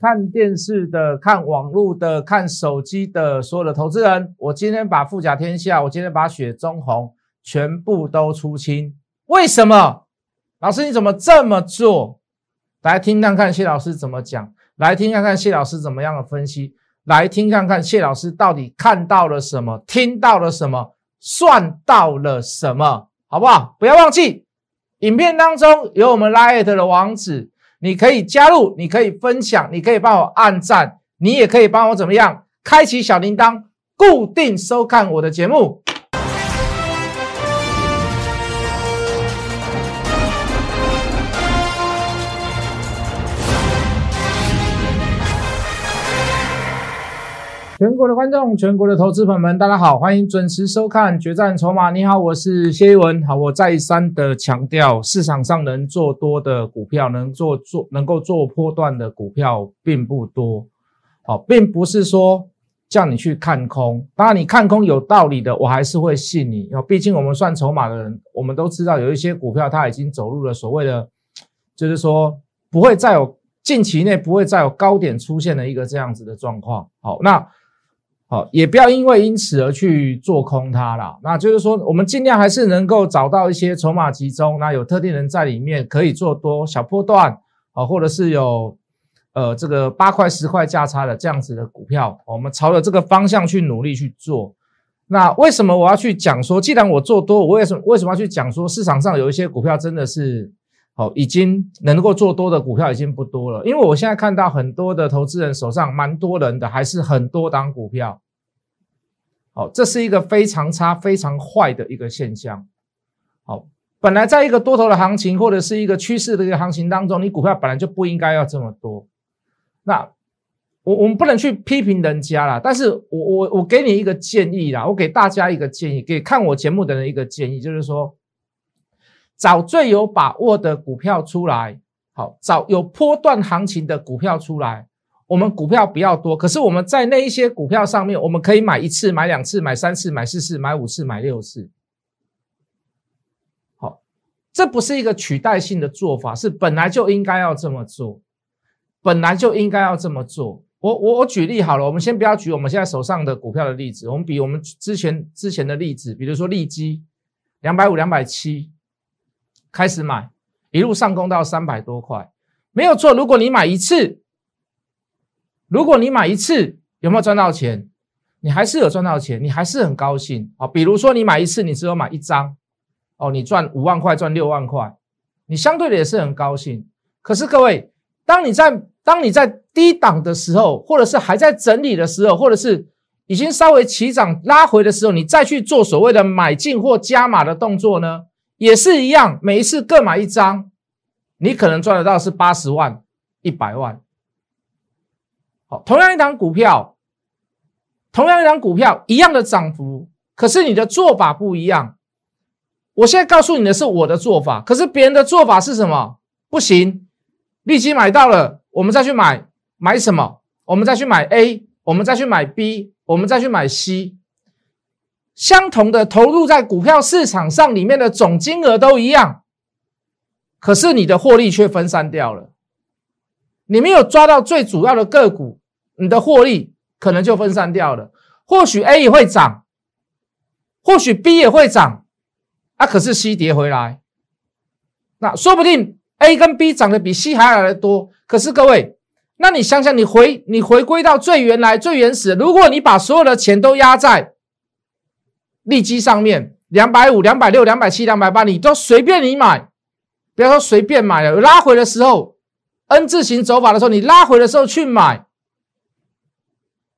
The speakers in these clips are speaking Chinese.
看电视的、看网络的、看手机的所有的投资人，我今天把富甲天下，我今天把雪中红全部都出清。为什么？老师你怎么这么做？来听看看谢老师怎么讲，来听看看谢老师怎么样的分析，来听看看谢老师到底看到了什么，听到了什么，算到了什么，好不好？不要忘记，影片当中有我们 Lite 的网址。你可以加入，你可以分享，你可以帮我按赞，你也可以帮我怎么样？开启小铃铛，固定收看我的节目。全国的观众，全国的投资朋友们，大家好，欢迎准时收看《决战筹码》。你好，我是谢一文。好，我再三的强调，市场上能做多的股票，能做做能够做波段的股票并不多。好，并不是说叫你去看空，当然你看空有道理的，我还是会信你。哦，毕竟我们算筹码的人，我们都知道有一些股票它已经走入了所谓的，就是说不会再有近期内不会再有高点出现的一个这样子的状况。好，那。好，也不要因为因此而去做空它啦。那就是说，我们尽量还是能够找到一些筹码集中，那有特定人在里面可以做多小波段啊，或者是有呃这个八块十块价差的这样子的股票，我们朝着这个方向去努力去做。那为什么我要去讲说，既然我做多，我为什么为什么要去讲说市场上有一些股票真的是好已经能够做多的股票已经不多了？因为我现在看到很多的投资人手上蛮多人的，还是很多档股票。好，这是一个非常差、非常坏的一个现象。好，本来在一个多头的行情或者是一个趋势的一个行情当中，你股票本来就不应该要这么多。那我我们不能去批评人家啦，但是我我我给你一个建议啦，我给大家一个建议，给看我节目的人一个建议，就是说，找最有把握的股票出来，好，找有波段行情的股票出来。我们股票比较多，可是我们在那一些股票上面，我们可以买一次、买两次、买三次、买四次、买五次、买六次。好，这不是一个取代性的做法，是本来就应该要这么做，本来就应该要这么做。我我我举例好了，我们先不要举我们现在手上的股票的例子，我们比我们之前之前的例子，比如说利基两百五、两百七开始买，一路上攻到三百多块，没有错。如果你买一次，如果你买一次有没有赚到钱？你还是有赚到钱，你还是很高兴啊。比如说你买一次，你只有买一张，哦，你赚五万块，赚六万块，你相对的也是很高兴。可是各位，当你在当你在低档的时候，或者是还在整理的时候，或者是已经稍微起涨拉回的时候，你再去做所谓的买进或加码的动作呢，也是一样，每一次各买一张，你可能赚得到是八十万、一百万。好，同样一档股票，同样一档股票，一样的涨幅，可是你的做法不一样。我现在告诉你的是我的做法，可是别人的做法是什么？不行，立即买到了，我们再去买，买什么？我们再去买 A，我们再去买 B，我们再去买 C。相同的投入在股票市场上里面的总金额都一样，可是你的获利却分散掉了。你没有抓到最主要的个股。你的获利可能就分散掉了，或许 A 也会涨，或许 B 也会涨，啊，可是 C 跌回来，那说不定 A 跟 B 涨的比 C 还来的多。可是各位，那你想想，你回你回归到最原来、最原始，如果你把所有的钱都压在利基上面，两百五、两百六、两百七、两百八，你都随便你买，不要说随便买了，拉回的时候，N 字形走法的时候，你拉回的时候去买。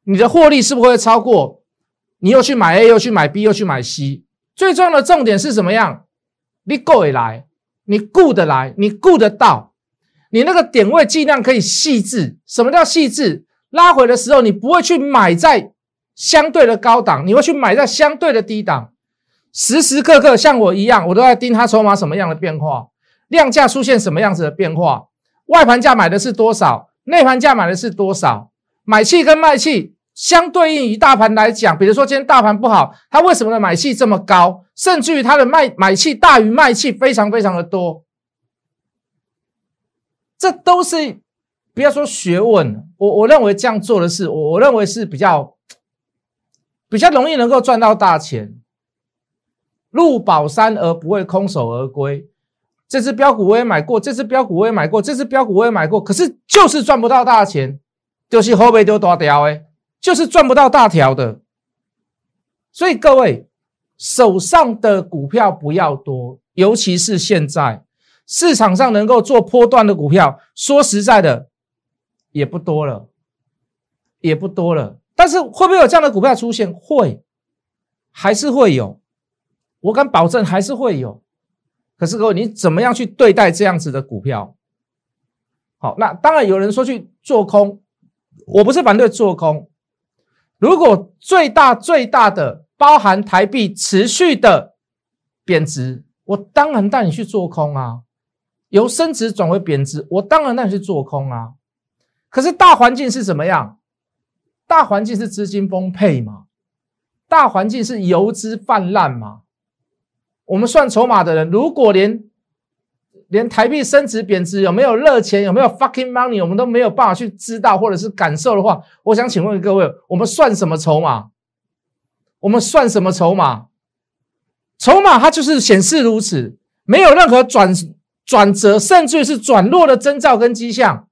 你的获利是不是会超过？你又去买 A，又去买 B，又去买 C。最重要的重点是怎么样？你够得来，你顾得来，你顾得到，你那个点位尽量可以细致。什么叫细致？拉回的时候，你不会去买在相对的高档，你会去买在相对的低档。时时刻刻像我一样，我都在盯它筹码什么样的变化，量价出现什么样子的变化，外盘价买的是多少，内盘价买的是多少。买气跟卖气相对应于大盘来讲，比如说今天大盘不好，它为什么的买气这么高？甚至于它的卖买气大于卖气非常非常的多，这都是不要说学问，我我认为这样做的是，我我认为是比较比较容易能够赚到大钱。入宝山而不会空手而归。这只标股我也买过，这只标股我也买过，这只标股我也买过，可是就是赚不到大钱，就是后背丢大条哎，就是赚不到大条的。所以各位手上的股票不要多，尤其是现在市场上能够做波段的股票，说实在的也不多了，也不多了。但是会不会有这样的股票出现？会，还是会有。我敢保证还是会有。可是各位，你怎么样去对待这样子的股票？好，那当然有人说去做空，我不是反对做空。如果最大最大的包含台币持续的贬值，我当然带你去做空啊。由升值转为贬值，我当然带你去做空啊。可是大环境是怎么样？大环境是资金丰沛嘛？大环境是游资泛滥嘛？我们算筹码的人，如果连连台币升值贬值有没有热钱，有没有 fucking money，我们都没有办法去知道或者是感受的话，我想请问各位，我们算什么筹码？我们算什么筹码？筹码它就是显示如此，没有任何转转折，甚至是转弱的征兆跟迹象。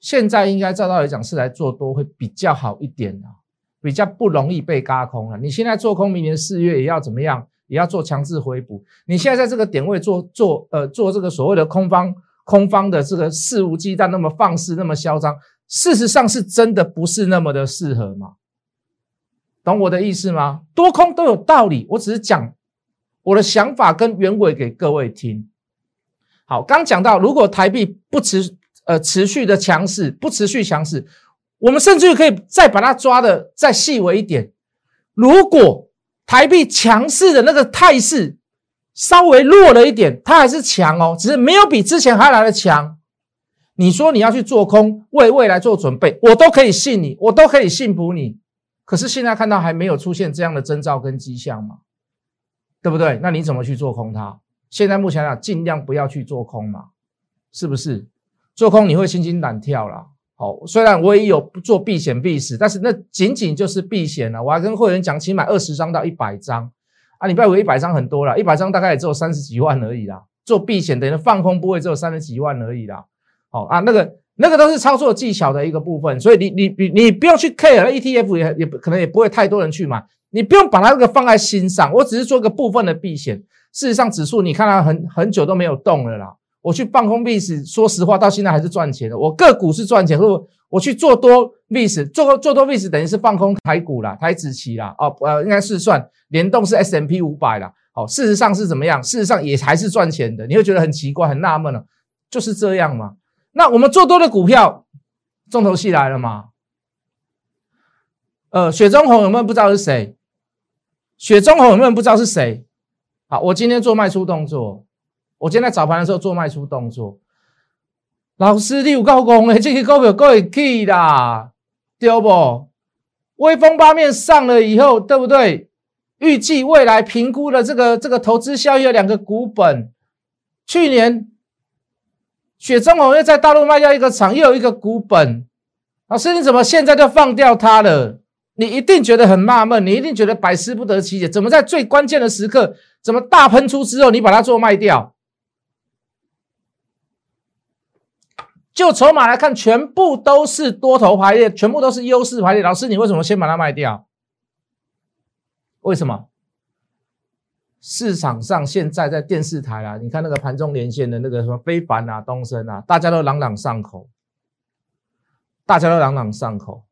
现在应该照道理讲是来做多会比较好一点的，比较不容易被嘎空了。你现在做空，明年四月也要怎么样？也要做强制回补。你现在在这个点位做做呃做这个所谓的空方空方的这个肆无忌惮那么放肆那么嚣张，事实上是真的不是那么的适合吗？懂我的意思吗？多空都有道理，我只是讲我的想法跟原委给各位听。好，刚讲到如果台币不持呃持续的强势，不持续强势，我们甚至可以再把它抓的再细微一点，如果。台币强势的那个态势稍微弱了一点，它还是强哦，只是没有比之前还来的强。你说你要去做空，为未来做准备，我都可以信你，我都可以信服你。可是现在看到还没有出现这样的征兆跟迹象嘛，对不对？那你怎么去做空它？现在目前讲，尽量不要去做空嘛，是不是？做空你会心惊胆跳啦。好，虽然我也有做避险避死，但是那仅仅就是避险了。我还跟会员讲，起买二十张到一百张啊！你不要以为一百张很多了，一百张大概也只有三十几万而已啦。做避险等于放空部位只有三十几万而已啦。好啊，那个那个都是操作技巧的一个部分，所以你你你你不用去 care ETF 也也可能也不会太多人去买，你不用把它那个放在心上。我只是做一个部分的避险。事实上，指数你看它很很久都没有动了啦。我去放空 VIX，说实话，到现在还是赚钱的。我个股是赚钱，如果我去做多 VIX，做做多 VIX 等于是放空台股啦，台子期啦，哦，呃，应该是算联动是 S M P 五百啦。好，事实上是怎么样？事实上也还是赚钱的。你会觉得很奇怪、很纳闷了，就是这样嘛？那我们做多的股票，重头戏来了嘛？呃，雪中红有没有不知道是谁？雪中红有没有不知道是谁？好，我今天做卖出动作。我今天早盘的时候做卖出动作，老师你有高工诶，这个股票够会去的，对不？微风八面上了以后，对不对？预计未来评估的这个这个投资效益有两个股本。去年雪中红又在大陆卖掉一个厂，又有一个股本。老师你怎么现在就放掉它了？你一定觉得很纳闷，你一定觉得百思不得其解，怎么在最关键的时刻，怎么大喷出之后，你把它做卖掉？就筹码来看，全部都是多头排列，全部都是优势排列。老师，你为什么先把它卖掉？为什么？市场上现在在电视台啊，你看那个盘中连线的那个什么非凡啊、东升啊，大家都朗朗上口，大家都朗朗上口。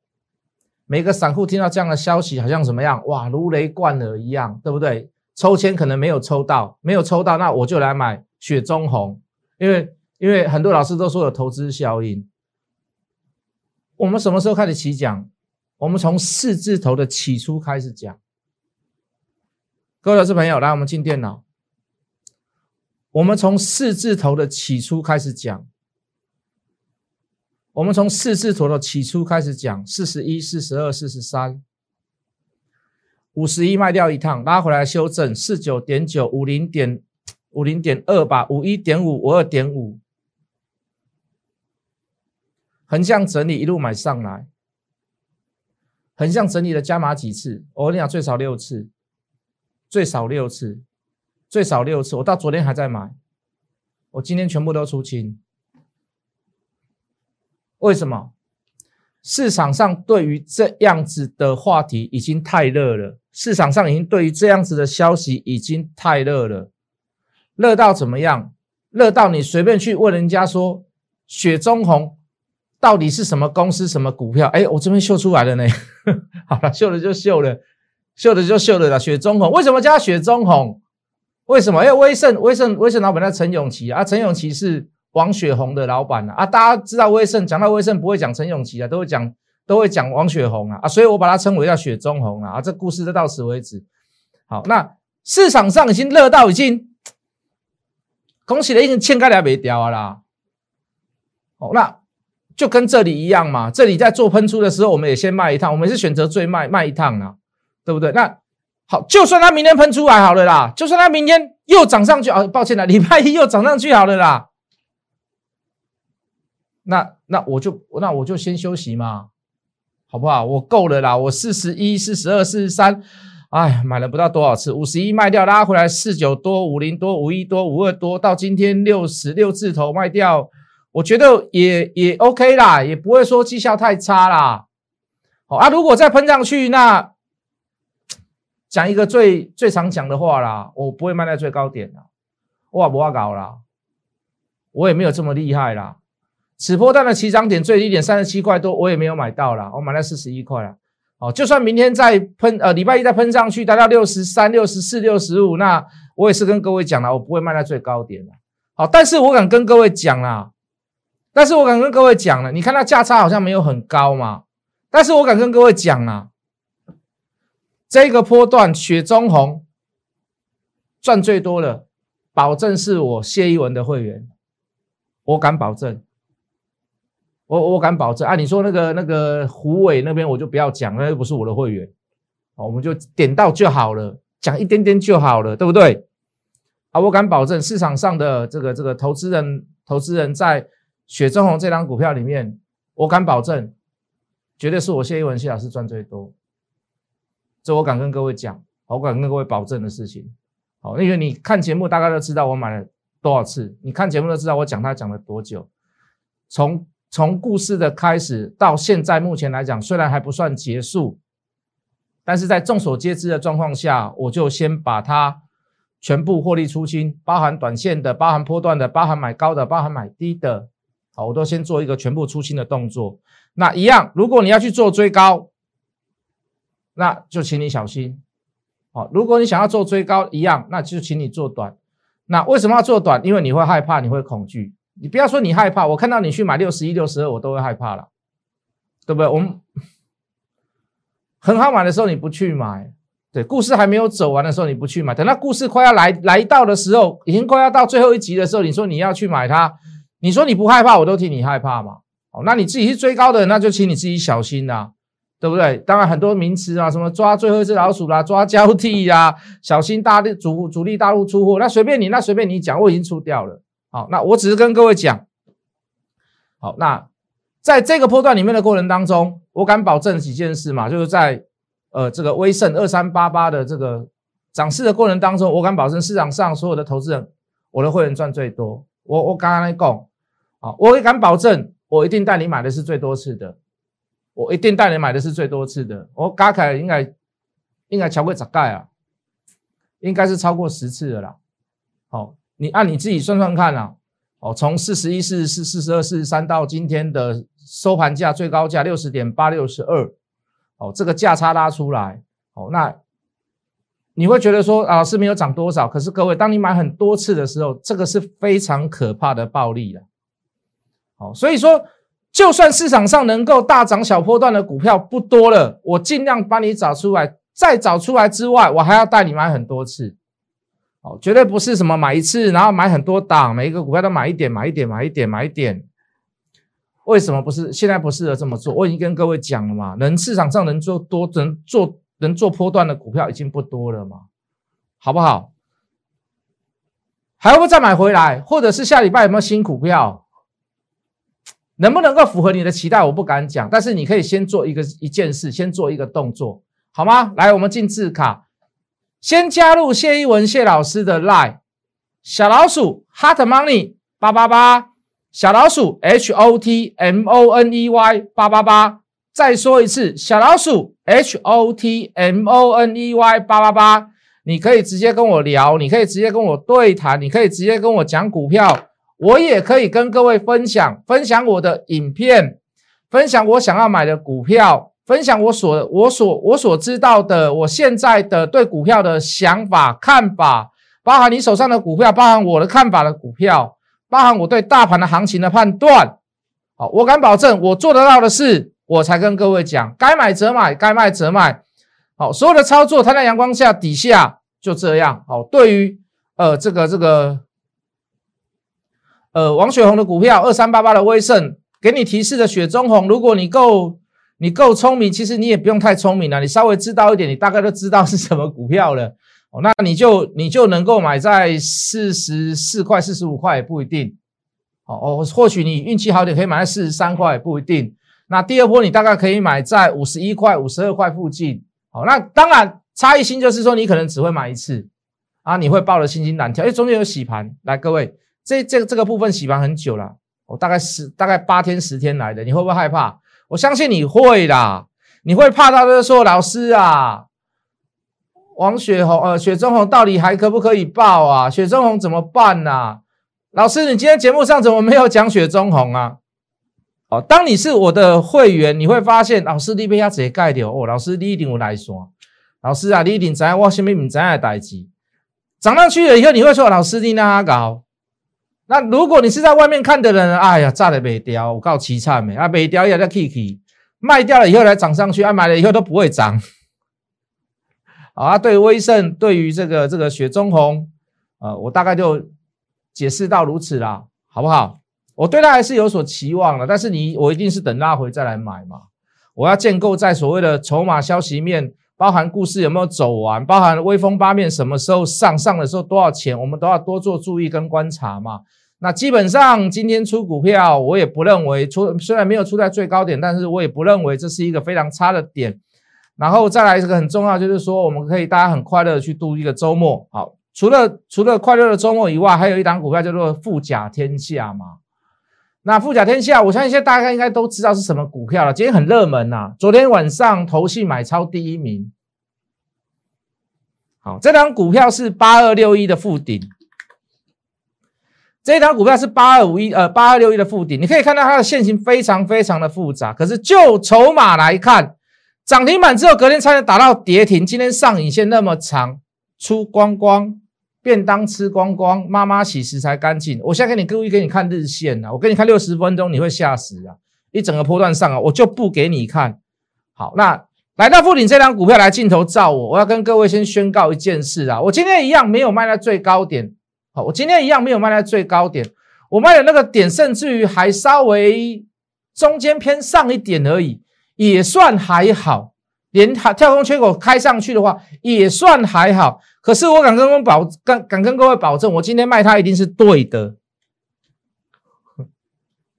每个散户听到这样的消息，好像怎么样？哇，如雷贯耳一样，对不对？抽签可能没有抽到，没有抽到，那我就来买雪中红，因为。因为很多老师都说有投资效应，我们什么时候开始起讲？我们从四字头的起初开始讲。各位老师朋友，来，我们进电脑。我们从四字头的起初开始讲。我们从四字头的起初开始讲，四十一、四十二、四十三、五十一卖掉一趟，拉回来修正，四九点九、五零点五零点二吧，五一点五、五二点五。横向整理一路买上来，横向整理了加码几次？我跟你讲，最少六次，最少六次，最少六次。我到昨天还在买，我今天全部都出清。为什么？市场上对于这样子的话题已经太热了，市场上已经对于这样子的消息已经太热了，热到怎么样？热到你随便去问人家说，雪中红到底是什么公司、什么股票？哎，我这边秀出来了呢。好了，秀了就秀了，秀了就秀了啦。雪中红为什么叫雪中红？为什么？因为威盛、威盛、威盛老板叫陈永琪啊，陈永琪是。王雪红的老板啊，啊大家知道威盛，讲到威盛不会讲陈永琪啊，都会讲都会讲王雪红啊啊，所以我把它称为叫雪中红啊啊，这故事就到此为止。好，那市场上已经热到已经，恭喜了，已经欠开了没掉啦。好，那就跟这里一样嘛，这里在做喷出的时候，我们也先卖一趟，我们是选择最卖卖一趟啊，对不对？那好，就算它明天喷出来好了啦，就算它明天又涨上去啊，抱歉了，礼拜一又涨上去好了啦。那那我就那我就先休息嘛，好不好？我够了啦，我四十一、四十二、四十三，哎，买了不到多少次，五十一卖掉，拉回来四九多、五零多、五一多、五二多，到今天六十六字头卖掉，我觉得也也 OK 啦，也不会说绩效太差啦。好啊，如果再喷上去，那讲一个最最常讲的话啦，我不会卖在最高点的，我不要搞啦，我也没有这么厉害啦。此波段的起涨点最低点三十七块多，我也没有买到啦，我买了四十一块了。哦，就算明天再喷，呃，礼拜一再喷上去，达到六十三、六十四、六十五，那我也是跟各位讲了，我不会卖在最高点的。好，但是我敢跟各位讲啦，但是我敢跟各位讲了，你看它价差好像没有很高嘛，但是我敢跟各位讲啊，这个波段雪中红赚最多的，保证是我谢一文的会员，我敢保证。我我敢保证啊！你说那个那个胡伟那边我就不要讲，那又不是我的会员，我们就点到就好了，讲一点点就好了，对不对？啊，我敢保证市场上的这个这个投资人投资人在雪中红这张股票里面，我敢保证，绝对是我谢一文谢老师赚最多，这我敢跟各位讲，我敢跟各位保证的事情。好，因为你看节目大概都知道我买了多少次，你看节目都知道我讲它讲了多久，从。从故事的开始到现在，目前来讲虽然还不算结束，但是在众所皆知的状况下，我就先把它全部获利出清，包含短线的、包含波段的、包含买高的、包含买低的，好，我都先做一个全部出清的动作。那一样，如果你要去做追高，那就请你小心。好，如果你想要做追高，一样，那就请你做短。那为什么要做短？因为你会害怕，你会恐惧。你不要说你害怕，我看到你去买六十一、六十二，我都会害怕了，对不对？我们很好买的时候你不去买，对，故事还没有走完的时候你不去买，等到故事快要来来到的时候，已经快要到最后一集的时候，你说你要去买它，你说你不害怕，我都替你害怕嘛。哦，那你自己是追高的，那就请你自己小心啦，对不对？当然很多名词啊，什么抓最后一只老鼠啦，抓交替呀，小心大力主主力大陆出货，那随便你，那随便你讲，我已经出掉了。好，那我只是跟各位讲，好，那在这个波段里面的过程当中，我敢保证几件事嘛，就是在呃这个威盛二三八八的这个涨势的过程当中，我敢保证市场上所有的投资人，我的会员赚最多。我我刚刚来讲，啊，我也敢保证，我一定带你买的是最多次的，我一定带你买的是最多次的。我加起来应该应该超过十盖啊，应该是超过十次的啦。好。你按你自己算算看啊，哦，从四十一、四十四、四十二、四十三到今天的收盘价最高价六十点八六十二，哦，这个价差拉出来，哦，那你会觉得说啊是没有涨多少，可是各位，当你买很多次的时候，这个是非常可怕的暴利了，好，所以说，就算市场上能够大涨小波段的股票不多了，我尽量帮你找出来，再找出来之外，我还要带你买很多次。哦，绝对不是什么买一次，然后买很多档，每一个股票都买一点，买一点，买一点，买一点。为什么不是？现在不适合这么做。我已经跟各位讲了嘛，能市场上能做多、能做、能做波段的股票已经不多了嘛，好不好？还会再买回来，或者是下礼拜有没有新股票？能不能够符合你的期待，我不敢讲，但是你可以先做一个一件事，先做一个动作，好吗？来，我们进字卡，先加入谢一文谢老师的 line 小老鼠 hot money 八八八，小老鼠 h o t m o n e y 八八八，再说一次，小老鼠 h o t m o n e y 八八八，你可以直接跟我聊，你可以直接跟我对谈，你可以直接跟我讲股票。我也可以跟各位分享，分享我的影片，分享我想要买的股票，分享我所我所我所知道的，我现在的对股票的想法看法，包含你手上的股票，包含我的看法的股票，包含我对大盘的行情的判断。好，我敢保证，我做得到的事，我才跟各位讲，该买则买，该卖则卖。好，所有的操作，它在阳光下底下就这样。好，对于呃这个这个。呃，王雪红的股票二三八八的威盛，给你提示的雪中红，如果你够你够聪明，其实你也不用太聪明了，你稍微知道一点，你大概都知道是什么股票了。哦，那你就你就能够买在四十四块、四十五块也不一定。哦哦，或许你运气好点，可以买在四十三块也不一定。那第二波你大概可以买在五十一块、五十二块附近。好，那当然差异性就是说，你可能只会买一次啊，你会抱得心惊胆跳，因为中间有洗盘。来，各位。这这这个部分洗盘很久了，我大概十大概八天十天来的，你会不会害怕？我相信你会啦，你会怕到就是说老师啊，王雪红呃雪中红到底还可不可以报啊？雪中红怎么办呢？老师，你今天节目上怎么没有讲雪中红啊？哦，当你是我的会员，你会发现老师你被他直接盖掉哦，老师你一定有来说，老师啊，你一定知我什么唔知的代志，涨上去了以后，你会说老师你哪搞？那如果你是在外面看的人，哎呀，炸的没掉，我告凄惨没啊，没掉也在 Kiki 卖掉了以后才涨上去，啊，买了以后都不会涨。啊，对威盛，对于这个这个雪中红，呃，我大概就解释到如此啦，好不好？我对它还是有所期望的，但是你我一定是等拉回再来买嘛。我要建构在所谓的筹码消息面，包含故事有没有走完，包含威风八面什么时候上，上的时候多少钱，我们都要多做注意跟观察嘛。那基本上今天出股票，我也不认为出，虽然没有出在最高点，但是我也不认为这是一个非常差的点。然后再来一个很重要，就是说我们可以大家很快乐的去度一个周末。好，除了除了快乐的周末以外，还有一档股票叫做富甲天下嘛。那富甲天下，我相信现在大家应该都知道是什么股票了。今天很热门呐，昨天晚上投信买超第一名。好，这档股票是八二六一的附顶。这一张股票是八二五一，呃，八二六一的附顶，你可以看到它的线型非常非常的复杂。可是就筹码来看，涨停板之后隔天差点打到跌停，今天上影线那么长，出光光，便当吃光光，妈妈洗食才干净。我现在给你故意给你看日线啊，我给你看六十分钟，你会吓死啊！一整个波段上啊，我就不给你看。好，那来到附顶这张股票来镜头照我，我要跟各位先宣告一件事啊，我今天一样没有卖在最高点。我今天一样没有卖在最高点，我卖的那个点甚至于还稍微中间偏上一点而已，也算还好。连跳空缺口开上去的话，也算还好。可是我敢跟各位保，敢敢跟各位保证，我今天卖它一定是对的。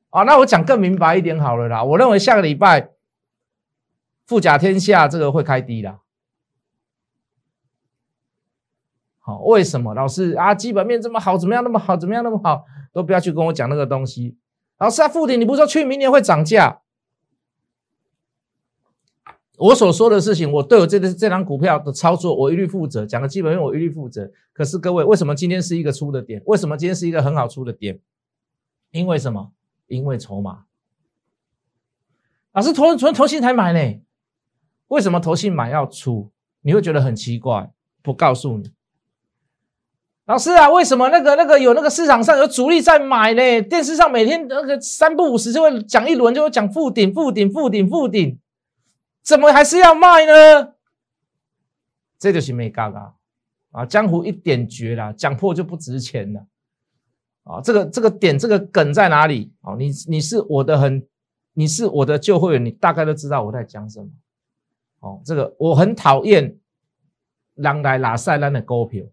啊，那我讲更明白一点好了啦。我认为下个礼拜富甲天下这个会开低啦。为什么老师啊？基本面这么好，怎么样那么好？怎么样那么好？都不要去跟我讲那个东西。老师啊，富鼎，你不是说去明年会涨价？我所说的事情，我对我这个这张股票的操作，我一律负责。讲的基本面，我一律负责。可是各位，为什么今天是一个出的点？为什么今天是一个很好出的点？因为什么？因为筹码。老师，投从投信才买呢？为什么投信买要出？你会觉得很奇怪。不告诉你。老师啊，为什么那个那个有那个市场上有主力在买呢？电视上每天那个三不五时就会讲一轮，就会讲负顶、负顶、负顶、负顶，怎么还是要卖呢？这就是没嘎嘎啊！江湖一点绝了，讲破就不值钱了啊！这个这个点这个梗在哪里？哦，你你是我的很，你是我的旧会员，你大概都知道我在讲什么。哦，这个我很讨厌狼来拉塞兰的股票。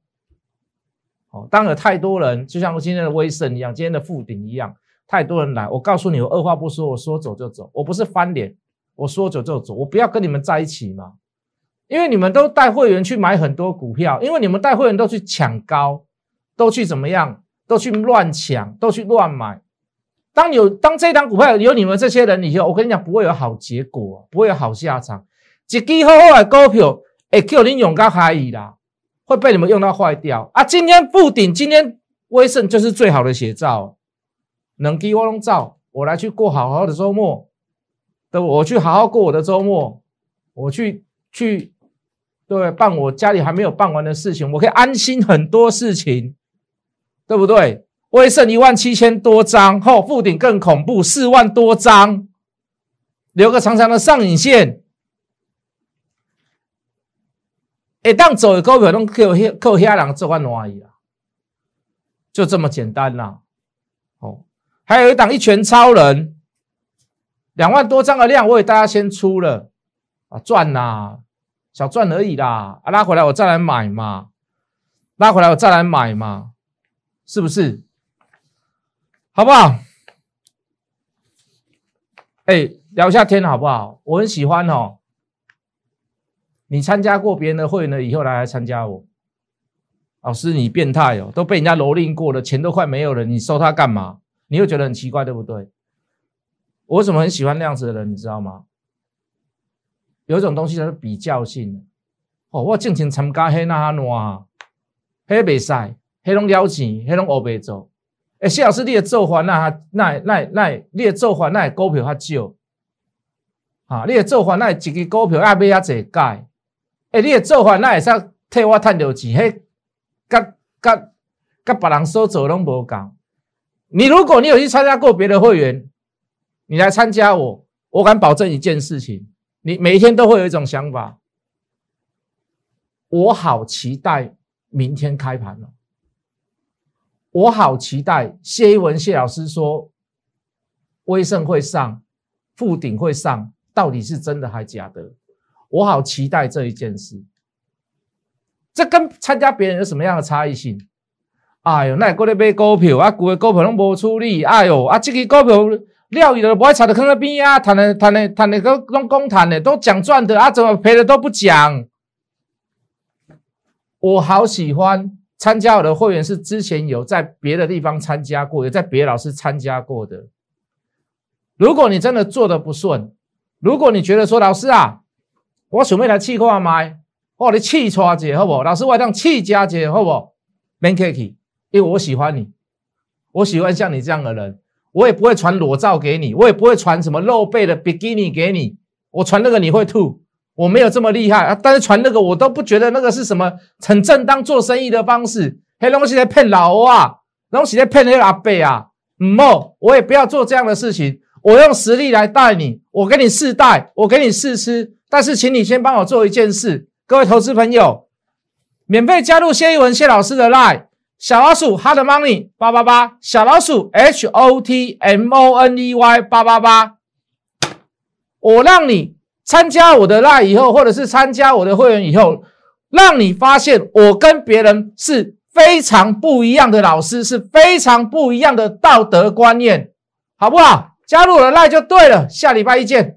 当有太多人，就像今天的威盛一样，今天的富鼎一样，太多人来，我告诉你，我二话不说，我说走就走，我不是翻脸，我说走就走，我不要跟你们在一起嘛。因为你们都带会员去买很多股票，因为你们带会员都去抢高，都去怎么样，都去乱抢，都去乱买。当有当这档股票有你们这些人以后，我跟你讲不会有好结果，不会有好下场。一支好好的股票，会叫你用到海里啦，会被你们用到坏掉啊！今天复顶，今天威盛就是最好的写照，能给我弄照，我来去过好好的周末，对我去好好过我的周末，我去去。对，办我家里还没有办完的事情，我可以安心很多事情，对不对？威盛一万七千多张，后附顶更恐怖，四万多张，留个长长的上影线。一旦走的股票，拢靠靠遐人做翻而已啦，就这么简单啦。哦，还有一档一拳超人，两万多张的量，我给大家先出了啊，赚啦。小赚而已啦，啊，拉回来我再来买嘛，拉回来我再来买嘛，是不是？好不好？哎，聊一下天好不好？我很喜欢哦。你参加过别人的会员的，以后来来参加我。老师，你变态哦，都被人家蹂躏过了，钱都快没有了，你收他干嘛？你会觉得很奇怪，对不对？我怎么很喜欢那样子的人，你知道吗？有一种东西叫做比较性，哦，我正常参加黑那哈暖，黑袂使，黑拢了钱，黑拢学袂做。哎，谢老师，你的做法那那那那，你的做法那股票较少，啊，你的做法那一支股票要买遐济解，你的做法那会使替我赚到钱，迄甲甲甲别人所做拢无共。你如果你有去参加过别的会员，你来参加我，我敢保证一件事情。你每一天都会有一种想法，我好期待明天开盘了，我好期待谢一文谢老师说，威盛会上，富鼎会上，到底是真的还假的？我好期待这一件事，这跟参加别人有什么样的差异性？哎呦，那过来买股票啊，股的股票拢无处理，哎呦啊，这个股票。料伊都不爱炒的，坑边啊，谈的谈的谈的都拢公谈的，都讲赚的啊，怎么赔的都不讲。我好喜欢参加我的会员，是之前有在别的地方参加过，有在别的老师参加过的。如果你真的做的不顺，如果你觉得说老师啊，我准备来气话买，我你气错姐好不？老师我让气家姐好不？Man cake，因为我喜欢你，我喜欢像你这样的人。我也不会传裸照给你，我也不会传什么露背的比基尼给你。我传那个你会吐，我没有这么厉害啊！但是传那个我都不觉得那个是什么很正当做生意的方式。黑东西在骗老欧啊，东西在骗那个阿贝啊。嗯，我也不要做这样的事情。我用实力来带你，我给你试带，我给你试吃。但是，请你先帮我做一件事，各位投资朋友，免费加入谢一文谢老师的 line。小老鼠 hot money 八八八，小老鼠 h o t m o n e y 八八八，我让你参加我的赖以后，或者是参加我的会员以后，让你发现我跟别人是非常不一样的老师，是非常不一样的道德观念，好不好？加入我的赖就对了，下礼拜一见。